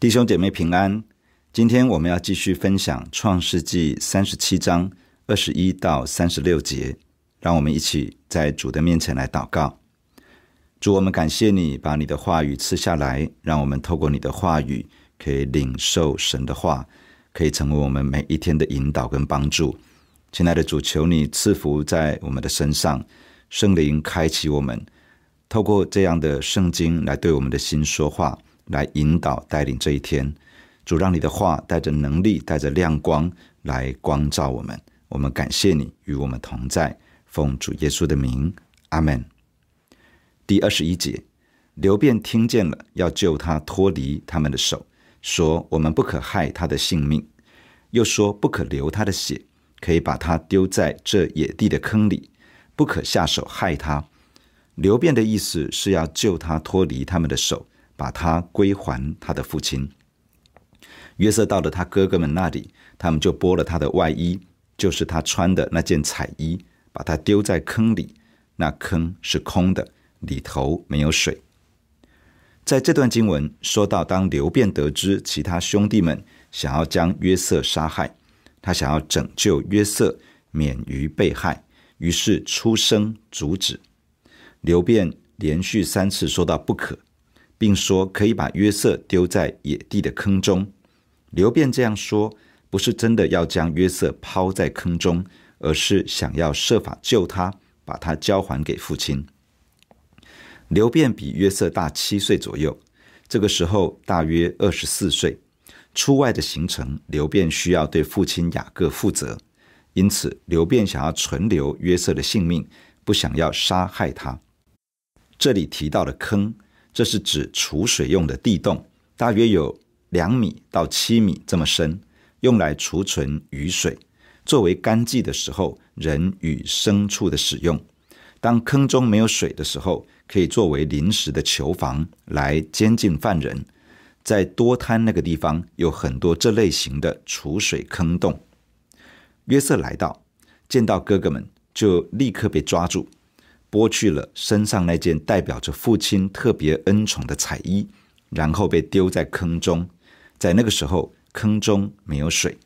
弟兄姐妹平安，今天我们要继续分享创世记三十七章二十一到三十六节，让我们一起在主的面前来祷告。主，我们感谢你把你的话语赐下来，让我们透过你的话语可以领受神的话，可以成为我们每一天的引导跟帮助。亲爱的主，求你赐福在我们的身上，圣灵开启我们，透过这样的圣经来对我们的心说话。来引导带领这一天，主让你的话带着能力，带着亮光来光照我们。我们感谢你与我们同在，奉主耶稣的名，阿门。第二十一节，流便听见了，要救他脱离他们的手，说：我们不可害他的性命，又说不可流他的血，可以把他丢在这野地的坑里，不可下手害他。流便的意思是要救他脱离他们的手。把他归还他的父亲。约瑟到了他哥哥们那里，他们就剥了他的外衣，就是他穿的那件彩衣，把他丢在坑里。那坑是空的，里头没有水。在这段经文说到，当流便得知其他兄弟们想要将约瑟杀害，他想要拯救约瑟免于被害，于是出声阻止。流便连续三次说到不可。并说可以把约瑟丢在野地的坑中。刘辩这样说，不是真的要将约瑟抛在坑中，而是想要设法救他，把他交还给父亲。刘辩比约瑟大七岁左右，这个时候大约二十四岁。出外的行程，刘辩需要对父亲雅各负责，因此刘辩想要存留约瑟的性命，不想要杀害他。这里提到的坑。这是指储水用的地洞，大约有两米到七米这么深，用来储存雨水，作为干季的时候人与牲畜的使用。当坑中没有水的时候，可以作为临时的囚房来监禁犯人。在多滩那个地方有很多这类型的储水坑洞。约瑟来到，见到哥哥们，就立刻被抓住。剥去了身上那件代表着父亲特别恩宠的彩衣，然后被丢在坑中。在那个时候，坑中没有水。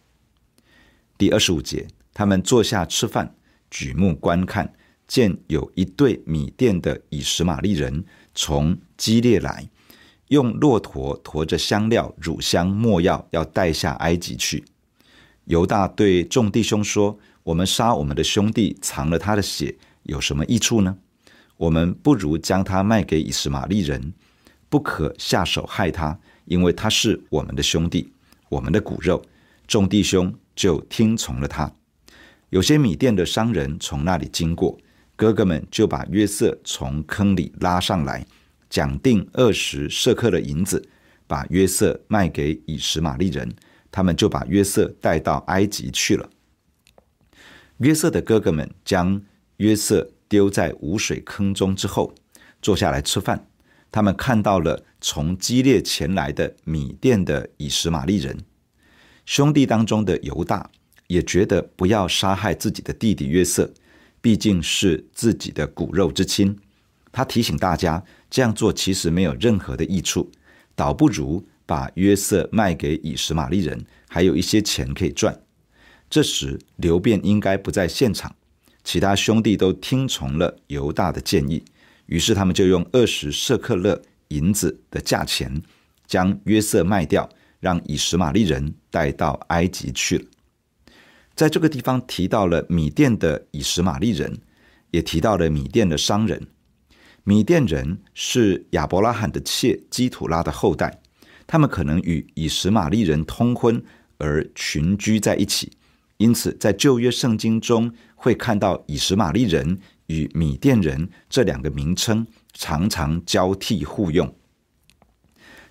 第二十五节，他们坐下吃饭，举目观看，见有一队米甸的以实玛利人从基列来，用骆驼驮着香料、乳香、没药，要带下埃及去。犹大对众弟兄说：“我们杀我们的兄弟，藏了他的血。”有什么益处呢？我们不如将他卖给以实玛利人，不可下手害他，因为他是我们的兄弟，我们的骨肉。众弟兄就听从了他。有些米甸的商人从那里经过，哥哥们就把约瑟从坑里拉上来，讲定二十舍客的银子，把约瑟卖给以实玛利人，他们就把约瑟带到埃及去了。约瑟的哥哥们将约瑟丢在无水坑中之后，坐下来吃饭。他们看到了从基列前来的米甸的以实玛利人，兄弟当中的犹大也觉得不要杀害自己的弟弟约瑟，毕竟是自己的骨肉之亲。他提醒大家，这样做其实没有任何的益处，倒不如把约瑟卖给以实玛利人，还有一些钱可以赚。这时流便应该不在现场。其他兄弟都听从了犹大的建议，于是他们就用二十舍克勒银子的价钱将约瑟卖掉，让以实玛利人带到埃及去了。在这个地方提到了米甸的以实玛利人，也提到了米甸的商人。米甸人是亚伯拉罕的妾基土拉的后代，他们可能与以实玛利人通婚而群居在一起。因此，在旧约圣经中会看到以实玛利人与米甸人这两个名称常常交替互用。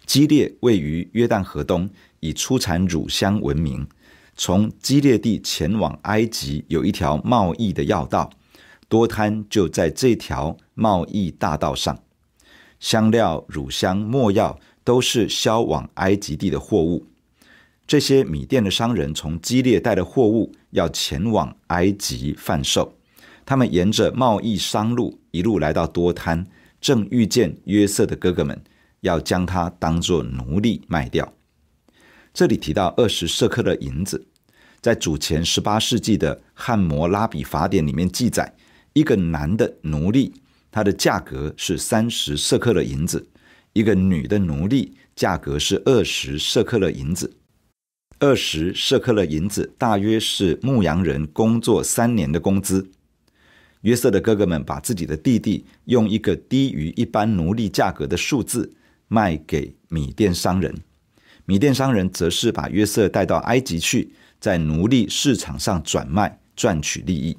基列位于约旦河东，以出产乳香闻名。从基列地前往埃及有一条贸易的要道，多摊就在这条贸易大道上。香料、乳香、墨药都是销往埃及地的货物。这些米甸的商人从基列带的货物要前往埃及贩售，他们沿着贸易商路一路来到多滩，正遇见约瑟的哥哥们要将他当作奴隶卖掉。这里提到二十舍客勒银子，在主前十八世纪的汉谟拉比法典里面记载，一个男的奴隶，他的价格是三十舍客勒银子；一个女的奴隶，价格是二十舍客勒银子。二十舍客勒银子大约是牧羊人工作三年的工资。约瑟的哥哥们把自己的弟弟用一个低于一般奴隶价格的数字卖给米甸商人。米甸商人则是把约瑟带到埃及去，在奴隶市场上转卖，赚取利益。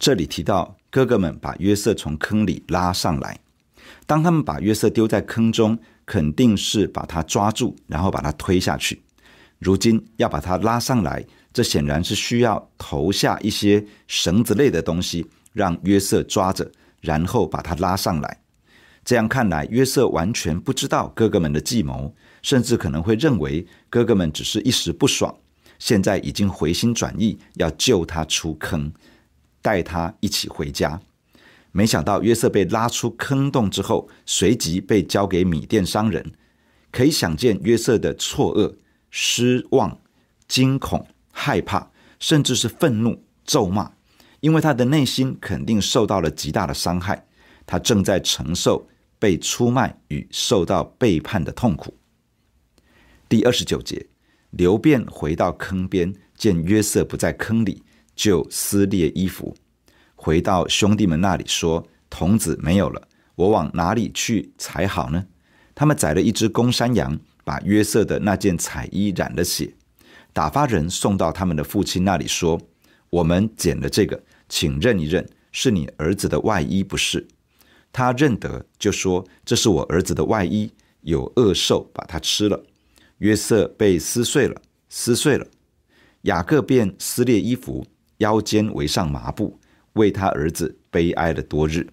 这里提到哥哥们把约瑟从坑里拉上来，当他们把约瑟丢在坑中，肯定是把他抓住，然后把他推下去。如今要把他拉上来，这显然是需要投下一些绳子类的东西，让约瑟抓着，然后把他拉上来。这样看来，约瑟完全不知道哥哥们的计谋。甚至可能会认为哥哥们只是一时不爽，现在已经回心转意，要救他出坑，带他一起回家。没想到约瑟被拉出坑洞之后，随即被交给米店商人。可以想见约瑟的错愕、失望、惊恐、害怕，甚至是愤怒、咒骂，因为他的内心肯定受到了极大的伤害。他正在承受被出卖与受到背叛的痛苦。第二十九节，流便回到坑边，见约瑟不在坑里，就撕裂衣服，回到兄弟们那里说：“童子没有了，我往哪里去才好呢？”他们宰了一只公山羊，把约瑟的那件彩衣染了血，打发人送到他们的父亲那里说：“我们捡了这个，请认一认，是你儿子的外衣不是？”他认得，就说：“这是我儿子的外衣，有恶兽把它吃了。”约瑟被撕碎了，撕碎了。雅各便撕裂衣服，腰间围上麻布，为他儿子悲哀了多日。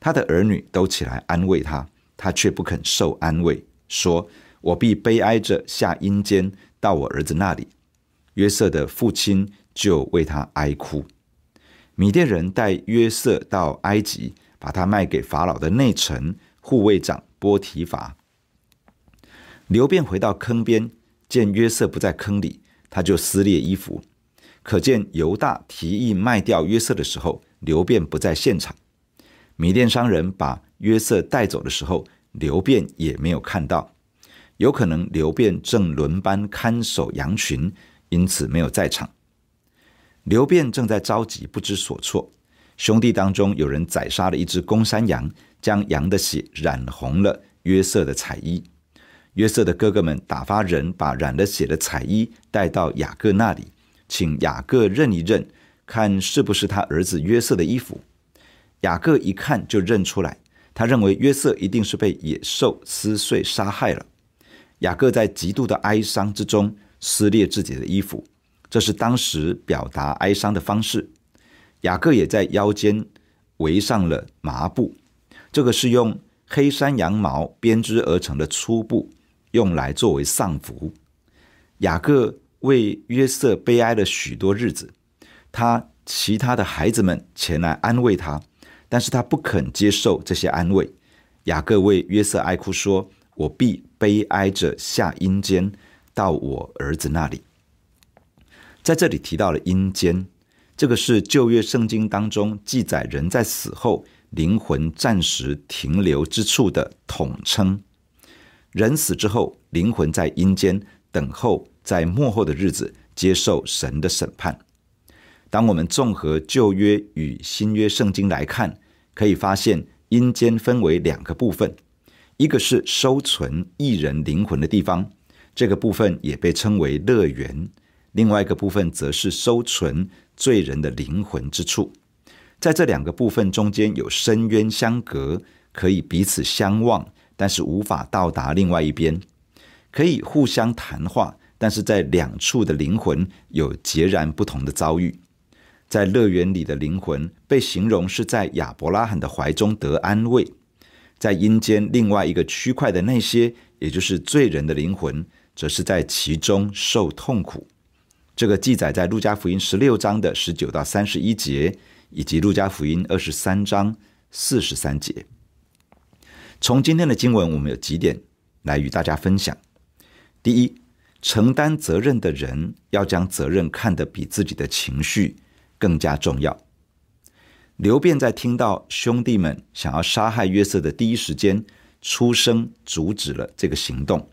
他的儿女都起来安慰他，他却不肯受安慰，说：“我必悲哀着下阴间到我儿子那里。”约瑟的父亲就为他哀哭。米甸人带约瑟到埃及，把他卖给法老的内臣护卫长波提乏。流便回到坑边，见约瑟不在坑里，他就撕裂衣服。可见犹大提议卖掉约瑟的时候，流便不在现场。米甸商人把约瑟带走的时候，流便也没有看到。有可能流便正轮班看守羊群，因此没有在场。流便正在着急，不知所措。兄弟当中有人宰杀了一只公山羊，将羊的血染红了约瑟的彩衣。约瑟的哥哥们打发人把染了血的彩衣带到雅各那里，请雅各认一认，看是不是他儿子约瑟的衣服。雅各一看就认出来，他认为约瑟一定是被野兽撕碎杀害了。雅各在极度的哀伤之中撕裂自己的衣服，这是当时表达哀伤的方式。雅各也在腰间围上了麻布，这个是用黑山羊毛编织而成的粗布。用来作为丧服。雅各为约瑟悲哀了许多日子，他其他的孩子们前来安慰他，但是他不肯接受这些安慰。雅各为约瑟哀哭说：“我必悲哀着下阴间，到我儿子那里。”在这里提到了阴间，这个是旧约圣经当中记载人在死后灵魂暂时停留之处的统称。人死之后，灵魂在阴间等候，在末后的日子接受神的审判。当我们综合旧约与新约圣经来看，可以发现阴间分为两个部分：一个是收存义人灵魂的地方，这个部分也被称为乐园；另外一个部分则是收存罪人的灵魂之处。在这两个部分中间有深渊相隔，可以彼此相望。但是无法到达另外一边，可以互相谈话，但是在两处的灵魂有截然不同的遭遇。在乐园里的灵魂被形容是在亚伯拉罕的怀中得安慰，在阴间另外一个区块的那些，也就是罪人的灵魂，则是在其中受痛苦。这个记载在路加福音十六章的十九到三十一节，以及路加福音二十三章四十三节。从今天的经文，我们有几点来与大家分享。第一，承担责任的人要将责任看得比自己的情绪更加重要。刘辩在听到兄弟们想要杀害约瑟的第一时间，出声阻止了这个行动。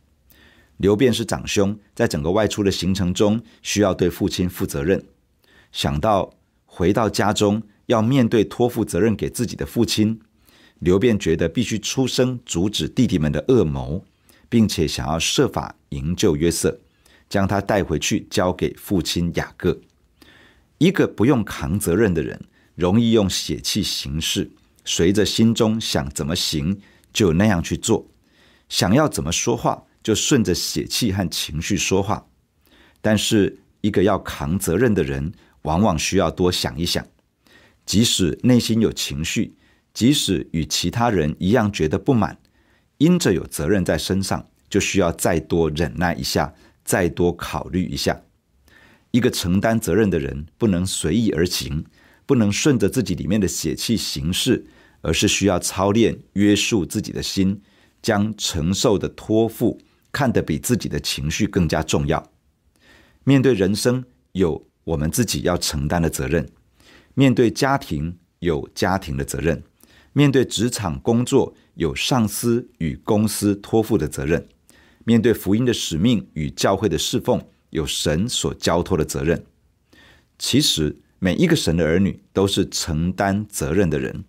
刘辩是长兄，在整个外出的行程中，需要对父亲负责任。想到回到家中要面对托付责任给自己的父亲，刘辩觉得必须出声阻止弟弟们的恶谋，并且想要设法营救约瑟，将他带回去交给父亲雅各。一个不用扛责任的人，容易用血气行事，随着心中想怎么行就那样去做，想要怎么说话就顺着血气和情绪说话。但是一个要扛责任的人，往往需要多想一想，即使内心有情绪，即使与其他人一样觉得不满，因着有责任在身上，就需要再多忍耐一下，再多考虑一下。一个承担责任的人，不能随意而行，不能顺着自己里面的血气行事，而是需要操练约束自己的心，将承受的托付看得比自己的情绪更加重要。面对人生，有我们自己要承担的责任，面对家庭有家庭的责任，面对职场工作有上司与公司托付的责任，面对福音的使命与教会的侍奉有神所交托的责任。其实每一个神的儿女都是承担责任的人，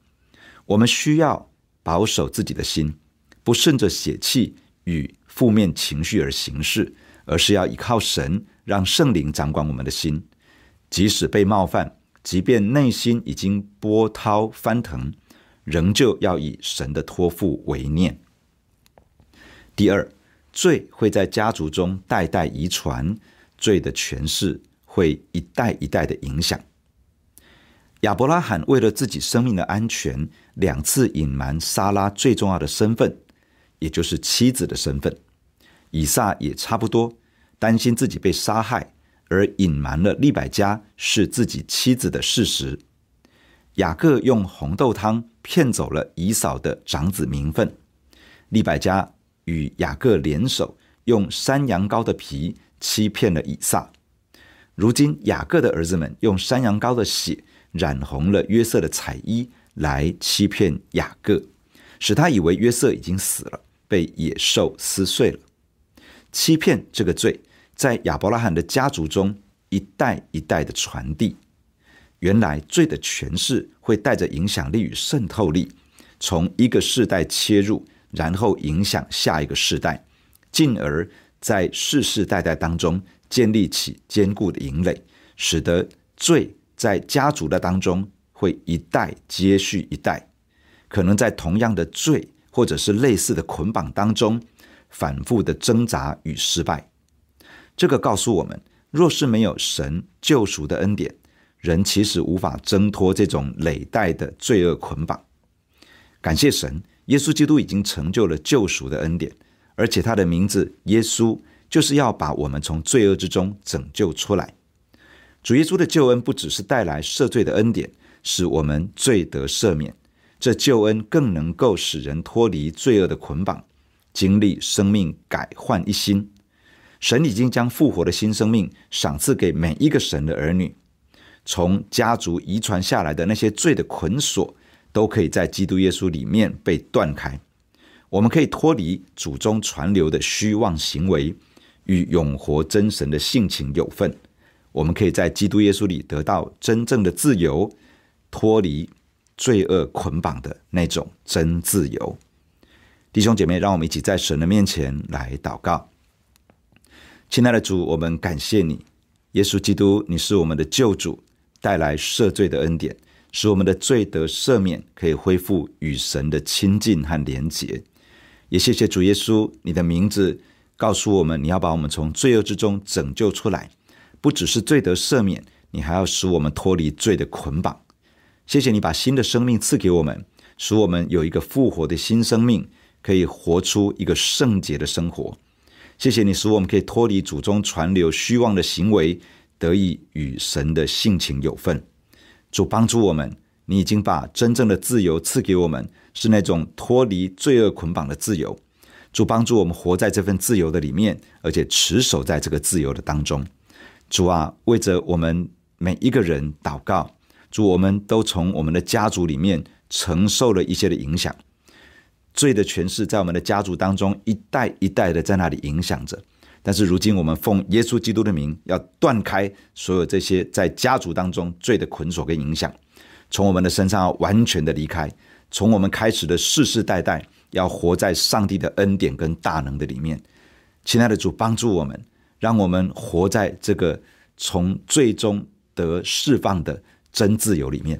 我们需要保守自己的心，不顺着血气与负面情绪而行事，而是要依靠神，让圣灵掌管我们的心。即使被冒犯，即便内心已经波涛翻腾，仍旧要以神的托付为念。第二，罪会在家族中代代遗传，罪的权势会一代一代的影响。亚伯拉罕为了自己生命的安全，两次隐瞒莎拉最重要的身份，也就是妻子的身份。以撒也差不多，担心自己被杀害。而隐瞒了利百加是自己妻子的事实。雅各用红豆汤骗走了以扫的长子名分。利百加与雅各联手，用山羊羔的皮欺骗了以撒。如今雅各的儿子们用山羊羔的血染红了约瑟的彩衣，来欺骗雅各，使他以为约瑟已经死了，被野兽撕碎了。欺骗这个罪。在亚伯拉罕的家族中，一代一代的传递。原来罪的权势会带着影响力与渗透力，从一个世代切入，然后影响下一个世代，进而在世世代代当中建立起坚固的营垒，使得罪在家族的当中会一代接续一代，可能在同样的罪或者是类似的捆绑当中，反复的挣扎与失败。这个告诉我们，若是没有神救赎的恩典，人其实无法挣脱这种累代的罪恶捆绑。感谢神，耶稣基督已经成就了救赎的恩典，而且他的名字耶稣就是要把我们从罪恶之中拯救出来。主耶稣的救恩不只是带来赦罪的恩典，使我们罪得赦免，这救恩更能够使人脱离罪恶的捆绑，经历生命改换一新。神已经将复活的新生命赏赐给每一个神的儿女，从家族遗传下来的那些罪的捆锁，都可以在基督耶稣里面被断开。我们可以脱离祖宗传流的虚妄行为，与永活真神的性情有份。我们可以在基督耶稣里得到真正的自由，脱离罪恶捆绑的那种真自由。弟兄姐妹，让我们一起在神的面前来祷告。亲爱的主，我们感谢你，耶稣基督，你是我们的救主，带来赦罪的恩典，使我们的罪得赦免，可以恢复与神的亲近和连结。也谢谢主耶稣，你的名字告诉我们，你要把我们从罪恶之中拯救出来，不只是罪得赦免，你还要使我们脱离罪的捆绑。谢谢你把新的生命赐给我们，使我们有一个复活的新生命，可以活出一个圣洁的生活。谢谢你使我们可以脱离祖宗传流虚妄的行为，得以与神的性情有份。主帮助我们，你已经把真正的自由赐给我们，是那种脱离罪恶捆绑的自由。主帮助我们活在这份自由的里面，而且持守在这个自由的当中。主啊，为着我们每一个人祷告。主，我们都从我们的家族里面承受了一些的影响，罪的权势在我们的家族当中一代一代的在那里影响着。但是如今，我们奉耶稣基督的名，要断开所有这些在家族当中罪的捆锁跟影响，从我们的身上完全的离开。从我们开始的世世代代，要活在上帝的恩典跟大能的里面。亲爱的主，帮助我们，让我们活在这个从最终得释放的真自由里面，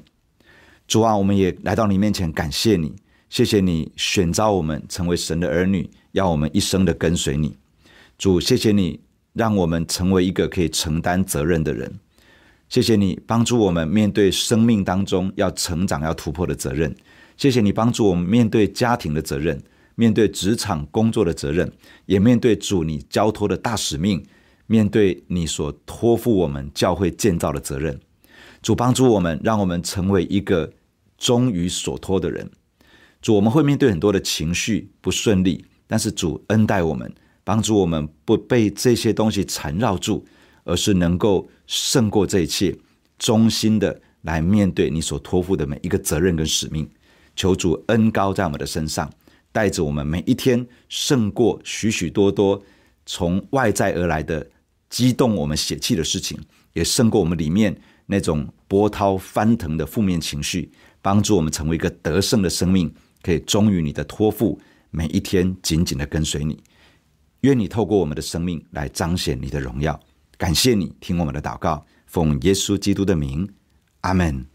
主啊，我们也来到你面前，感谢你，谢谢你选召我们成为神的儿女，要我们一生的跟随你。主，谢谢你让我们成为一个可以承担责任的人。谢谢你帮助我们面对生命当中要成长、要突破的责任。谢谢你帮助我们面对家庭的责任，面对职场工作的责任，也面对主你交托的大使命，面对你所托付我们教会建造的责任。主帮助我们，让我们成为一个忠于所托的人。主，我们会面对很多的情绪不顺利，但是主恩待我们，帮助我们不被这些东西缠绕住，而是能够胜过这一切，忠心的来面对你所托付的每一个责任跟使命。求主恩高在我们的身上，带着我们每一天胜过许许多多从外在而来的激动我们血气的事情，也胜过我们里面。那种波涛翻腾的负面情绪，帮助我们成为一个得胜的生命，可以忠于你的托付，每一天紧紧的跟随你。愿你透过我们的生命来彰显你的荣耀。感谢你听我们的祷告，奉耶稣基督的名，阿门。